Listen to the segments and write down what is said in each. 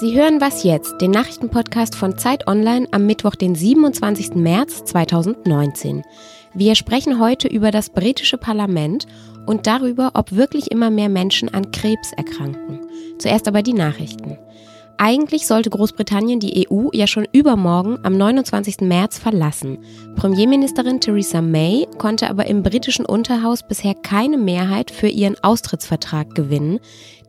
Sie hören Was jetzt, den Nachrichtenpodcast von Zeit Online am Mittwoch, den 27. März 2019. Wir sprechen heute über das britische Parlament und darüber, ob wirklich immer mehr Menschen an Krebs erkranken. Zuerst aber die Nachrichten. Eigentlich sollte Großbritannien die EU ja schon übermorgen am 29. März verlassen. Premierministerin Theresa May konnte aber im britischen Unterhaus bisher keine Mehrheit für ihren Austrittsvertrag gewinnen.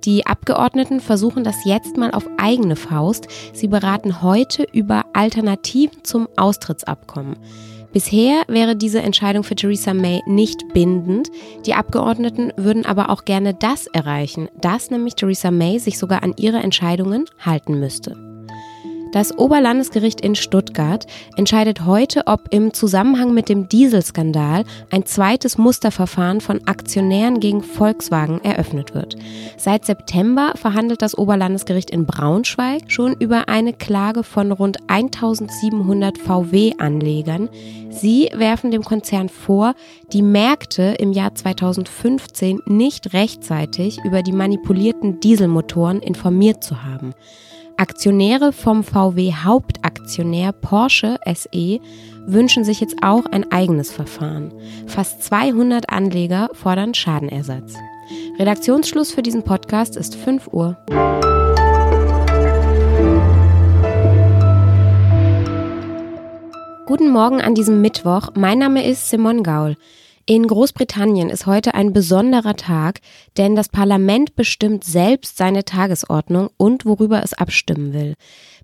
Die Abgeordneten versuchen das jetzt mal auf eigene Faust. Sie beraten heute über Alternativen zum Austrittsabkommen. Bisher wäre diese Entscheidung für Theresa May nicht bindend. Die Abgeordneten würden aber auch gerne das erreichen, dass nämlich Theresa May sich sogar an ihre Entscheidungen halten müsste. Das Oberlandesgericht in Stuttgart entscheidet heute, ob im Zusammenhang mit dem Dieselskandal ein zweites Musterverfahren von Aktionären gegen Volkswagen eröffnet wird. Seit September verhandelt das Oberlandesgericht in Braunschweig schon über eine Klage von rund 1700 VW-Anlegern. Sie werfen dem Konzern vor, die Märkte im Jahr 2015 nicht rechtzeitig über die manipulierten Dieselmotoren informiert zu haben. Aktionäre vom VW Hauptaktionär Porsche SE wünschen sich jetzt auch ein eigenes Verfahren. Fast 200 Anleger fordern Schadenersatz. Redaktionsschluss für diesen Podcast ist 5 Uhr. Guten Morgen an diesem Mittwoch. Mein Name ist Simon Gaul. In Großbritannien ist heute ein besonderer Tag, denn das Parlament bestimmt selbst seine Tagesordnung und worüber es abstimmen will.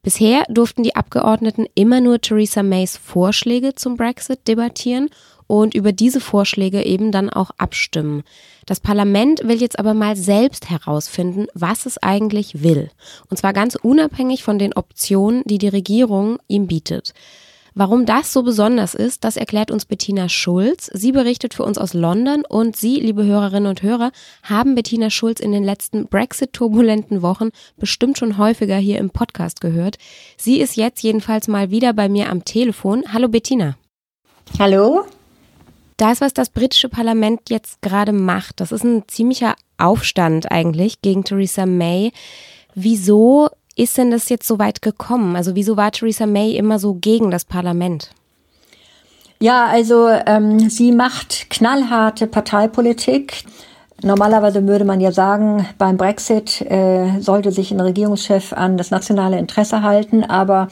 Bisher durften die Abgeordneten immer nur Theresa Mays Vorschläge zum Brexit debattieren und über diese Vorschläge eben dann auch abstimmen. Das Parlament will jetzt aber mal selbst herausfinden, was es eigentlich will. Und zwar ganz unabhängig von den Optionen, die die Regierung ihm bietet. Warum das so besonders ist, das erklärt uns Bettina Schulz. Sie berichtet für uns aus London und Sie, liebe Hörerinnen und Hörer, haben Bettina Schulz in den letzten Brexit-turbulenten Wochen bestimmt schon häufiger hier im Podcast gehört. Sie ist jetzt jedenfalls mal wieder bei mir am Telefon. Hallo Bettina. Hallo. Das, was das britische Parlament jetzt gerade macht, das ist ein ziemlicher Aufstand eigentlich gegen Theresa May. Wieso ist denn das jetzt so weit gekommen? Also wieso war Theresa May immer so gegen das Parlament? Ja, also ähm, sie macht knallharte Parteipolitik. Normalerweise würde man ja sagen, beim Brexit äh, sollte sich ein Regierungschef an das nationale Interesse halten, aber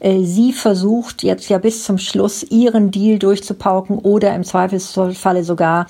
äh, sie versucht jetzt ja bis zum Schluss ihren Deal durchzupauken oder im Zweifelsfalle sogar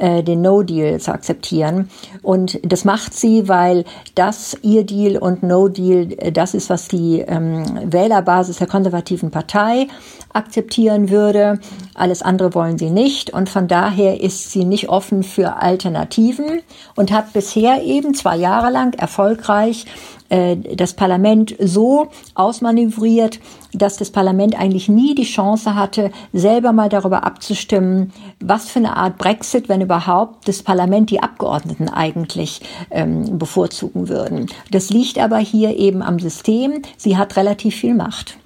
äh, den No-Deal zu akzeptieren. Und das macht sie, weil das ihr Deal und No-Deal, äh, das ist, was die ähm, Wählerbasis der konservativen Partei akzeptieren würde. Alles andere wollen sie nicht. Und von daher ist sie nicht offen für Alternativen und hat bisher eben zwei Jahre lang erfolgreich äh, das Parlament so ausmanövriert, dass das Parlament eigentlich nie die Chance hatte, selber mal darüber abzustimmen, was für eine Art Brexit, wenn überhaupt, das Parlament die Abgeordneten eigentlich ähm, bevorzugen würden. Das liegt aber hier eben am System. Sie hat relativ viel Macht.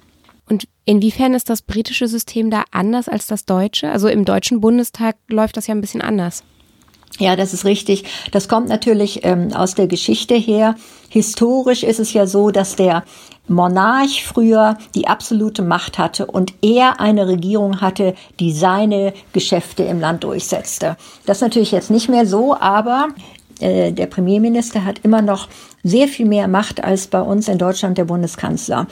Und inwiefern ist das britische System da anders als das deutsche? Also im deutschen Bundestag läuft das ja ein bisschen anders. Ja, das ist richtig. Das kommt natürlich ähm, aus der Geschichte her. Historisch ist es ja so, dass der Monarch früher die absolute Macht hatte und er eine Regierung hatte, die seine Geschäfte im Land durchsetzte. Das ist natürlich jetzt nicht mehr so, aber äh, der Premierminister hat immer noch sehr viel mehr Macht als bei uns in Deutschland der Bundeskanzler.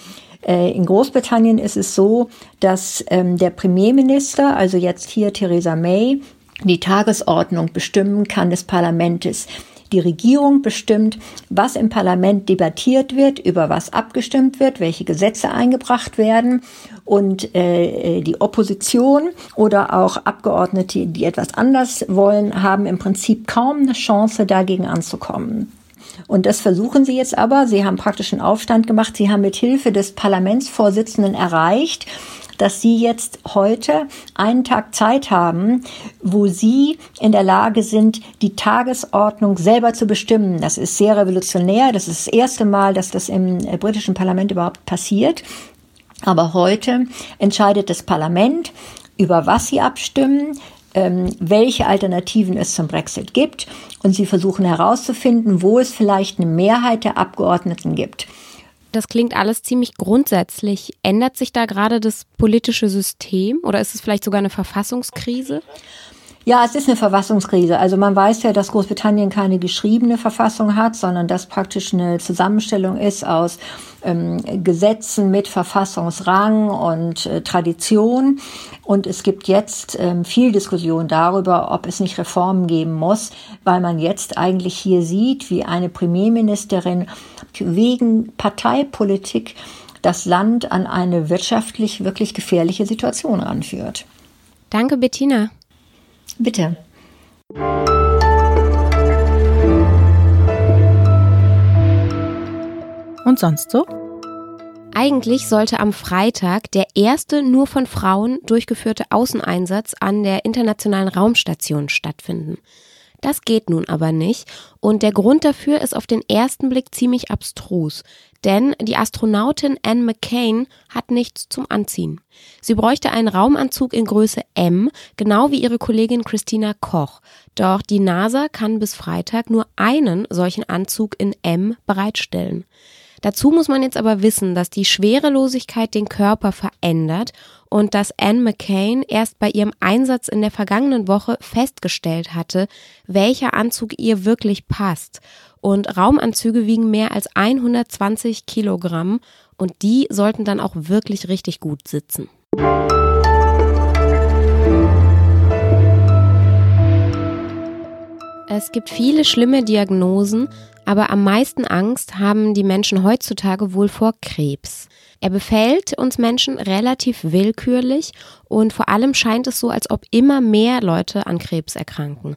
Äh, in Großbritannien ist es so, dass ähm, der Premierminister, also jetzt hier Theresa May, die Tagesordnung bestimmen kann des Parlaments. Die Regierung bestimmt, was im Parlament debattiert wird, über was abgestimmt wird, welche Gesetze eingebracht werden. Und äh, die Opposition oder auch Abgeordnete, die etwas anders wollen, haben im Prinzip kaum eine Chance, dagegen anzukommen. Und das versuchen sie jetzt aber. Sie haben praktisch einen Aufstand gemacht. Sie haben mit Hilfe des Parlamentsvorsitzenden erreicht, dass Sie jetzt heute einen Tag Zeit haben, wo Sie in der Lage sind, die Tagesordnung selber zu bestimmen. Das ist sehr revolutionär. Das ist das erste Mal, dass das im äh, britischen Parlament überhaupt passiert. Aber heute entscheidet das Parlament, über was sie abstimmen, ähm, welche Alternativen es zum Brexit gibt. Und sie versuchen herauszufinden, wo es vielleicht eine Mehrheit der Abgeordneten gibt. Das klingt alles ziemlich grundsätzlich. Ändert sich da gerade das politische System oder ist es vielleicht sogar eine Verfassungskrise? Ja, es ist eine Verfassungskrise. Also man weiß ja, dass Großbritannien keine geschriebene Verfassung hat, sondern dass praktisch eine Zusammenstellung ist aus ähm, Gesetzen mit Verfassungsrang und äh, Tradition. Und es gibt jetzt ähm, viel Diskussion darüber, ob es nicht Reformen geben muss, weil man jetzt eigentlich hier sieht, wie eine Premierministerin wegen Parteipolitik das Land an eine wirtschaftlich wirklich gefährliche Situation ranführt. Danke, Bettina. Bitte. Und sonst so? Eigentlich sollte am Freitag der erste nur von Frauen durchgeführte Außeneinsatz an der Internationalen Raumstation stattfinden. Das geht nun aber nicht und der Grund dafür ist auf den ersten Blick ziemlich abstrus, denn die Astronautin Anne McCain hat nichts zum Anziehen. Sie bräuchte einen Raumanzug in Größe M, genau wie ihre Kollegin Christina Koch. Doch die NASA kann bis Freitag nur einen solchen Anzug in M bereitstellen. Dazu muss man jetzt aber wissen, dass die Schwerelosigkeit den Körper verändert und dass Anne McCain erst bei ihrem Einsatz in der vergangenen Woche festgestellt hatte, welcher Anzug ihr wirklich passt. Und Raumanzüge wiegen mehr als 120 Kilogramm und die sollten dann auch wirklich richtig gut sitzen. Es gibt viele schlimme Diagnosen, aber am meisten Angst haben die Menschen heutzutage wohl vor Krebs. Er befällt uns Menschen relativ willkürlich und vor allem scheint es so, als ob immer mehr Leute an Krebs erkranken.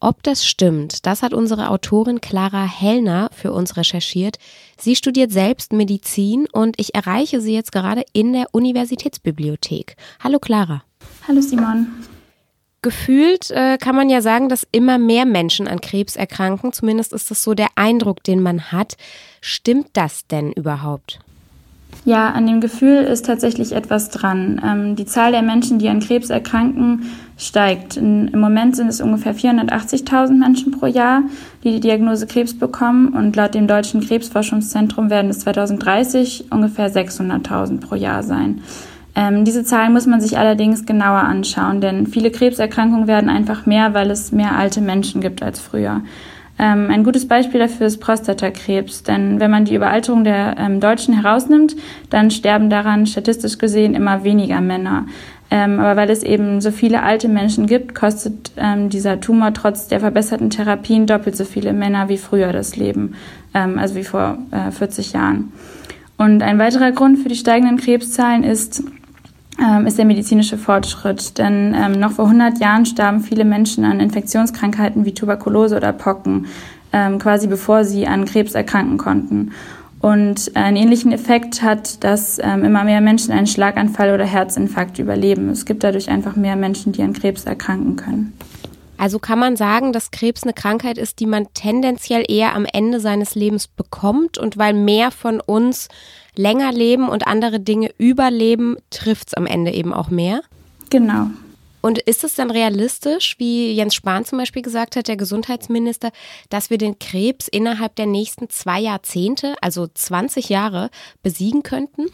Ob das stimmt, das hat unsere Autorin Clara Hellner für uns recherchiert. Sie studiert selbst Medizin und ich erreiche sie jetzt gerade in der Universitätsbibliothek. Hallo Clara. Hallo Simon. Gefühlt äh, kann man ja sagen, dass immer mehr Menschen an Krebs erkranken. Zumindest ist das so der Eindruck, den man hat. Stimmt das denn überhaupt? Ja, an dem Gefühl ist tatsächlich etwas dran. Ähm, die Zahl der Menschen, die an Krebs erkranken, steigt. In, Im Moment sind es ungefähr 480.000 Menschen pro Jahr, die die Diagnose Krebs bekommen. Und laut dem Deutschen Krebsforschungszentrum werden es 2030 ungefähr 600.000 pro Jahr sein. Ähm, diese Zahlen muss man sich allerdings genauer anschauen, denn viele Krebserkrankungen werden einfach mehr, weil es mehr alte Menschen gibt als früher. Ähm, ein gutes Beispiel dafür ist Prostatakrebs, denn wenn man die Überalterung der ähm, Deutschen herausnimmt, dann sterben daran statistisch gesehen immer weniger Männer. Ähm, aber weil es eben so viele alte Menschen gibt, kostet ähm, dieser Tumor trotz der verbesserten Therapien doppelt so viele Männer wie früher das Leben, ähm, also wie vor äh, 40 Jahren. Und ein weiterer Grund für die steigenden Krebszahlen ist, ist der medizinische Fortschritt. Denn ähm, noch vor 100 Jahren starben viele Menschen an Infektionskrankheiten wie Tuberkulose oder Pocken, ähm, quasi bevor sie an Krebs erkranken konnten. Und einen ähnlichen Effekt hat, dass ähm, immer mehr Menschen einen Schlaganfall oder Herzinfarkt überleben. Es gibt dadurch einfach mehr Menschen, die an Krebs erkranken können. Also kann man sagen, dass Krebs eine Krankheit ist, die man tendenziell eher am Ende seines Lebens bekommt und weil mehr von uns länger leben und andere Dinge überleben, trifft es am Ende eben auch mehr. Genau. Und ist es dann realistisch, wie Jens Spahn zum Beispiel gesagt hat, der Gesundheitsminister, dass wir den Krebs innerhalb der nächsten zwei Jahrzehnte, also 20 Jahre, besiegen könnten?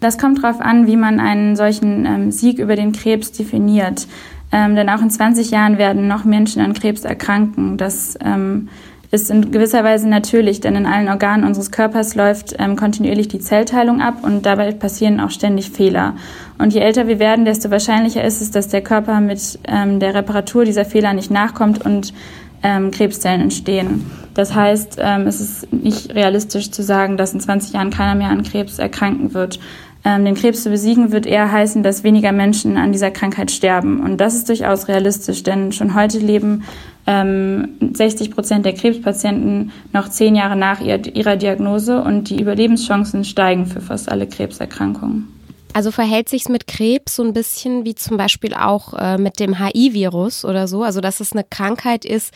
Das kommt darauf an, wie man einen solchen ähm, Sieg über den Krebs definiert. Ähm, denn auch in 20 Jahren werden noch Menschen an Krebs erkranken. Das ähm, ist in gewisser Weise natürlich, denn in allen Organen unseres Körpers läuft ähm, kontinuierlich die Zellteilung ab und dabei passieren auch ständig Fehler. Und je älter wir werden, desto wahrscheinlicher ist es, dass der Körper mit ähm, der Reparatur dieser Fehler nicht nachkommt und ähm, Krebszellen entstehen. Das heißt, ähm, es ist nicht realistisch zu sagen, dass in 20 Jahren keiner mehr an Krebs erkranken wird. Ähm, den Krebs zu besiegen wird eher heißen, dass weniger Menschen an dieser Krankheit sterben. Und das ist durchaus realistisch, denn schon heute leben ähm, 60 Prozent der Krebspatienten noch zehn Jahre nach ihrer Diagnose und die Überlebenschancen steigen für fast alle Krebserkrankungen. Also verhält sich es mit Krebs so ein bisschen wie zum Beispiel auch äh, mit dem HI-Virus oder so, also dass es eine Krankheit ist,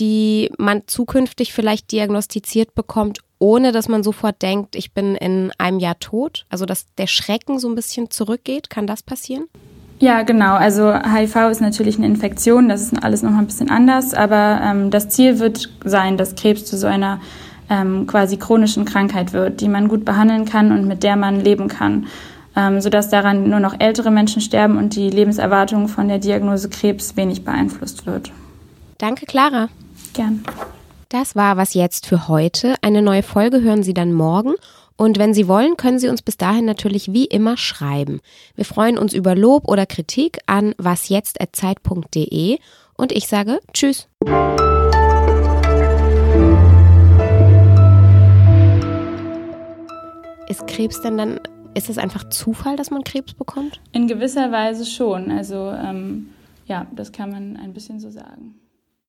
die man zukünftig vielleicht diagnostiziert bekommt, ohne dass man sofort denkt, ich bin in einem Jahr tot? Also dass der Schrecken so ein bisschen zurückgeht, kann das passieren? Ja, genau. Also HIV ist natürlich eine Infektion, das ist alles nochmal ein bisschen anders, aber ähm, das Ziel wird sein, dass Krebs zu so einer ähm, quasi chronischen Krankheit wird, die man gut behandeln kann und mit der man leben kann, ähm, sodass daran nur noch ältere Menschen sterben und die Lebenserwartung von der Diagnose Krebs wenig beeinflusst wird. Danke, Clara. Gern. Das war was jetzt für heute. Eine neue Folge hören Sie dann morgen. Und wenn Sie wollen, können Sie uns bis dahin natürlich wie immer schreiben. Wir freuen uns über Lob oder Kritik an wasjetzt.zeit.de und ich sage Tschüss. Ist Krebs denn dann, ist es einfach Zufall, dass man Krebs bekommt? In gewisser Weise schon. Also ähm, ja, das kann man ein bisschen so sagen.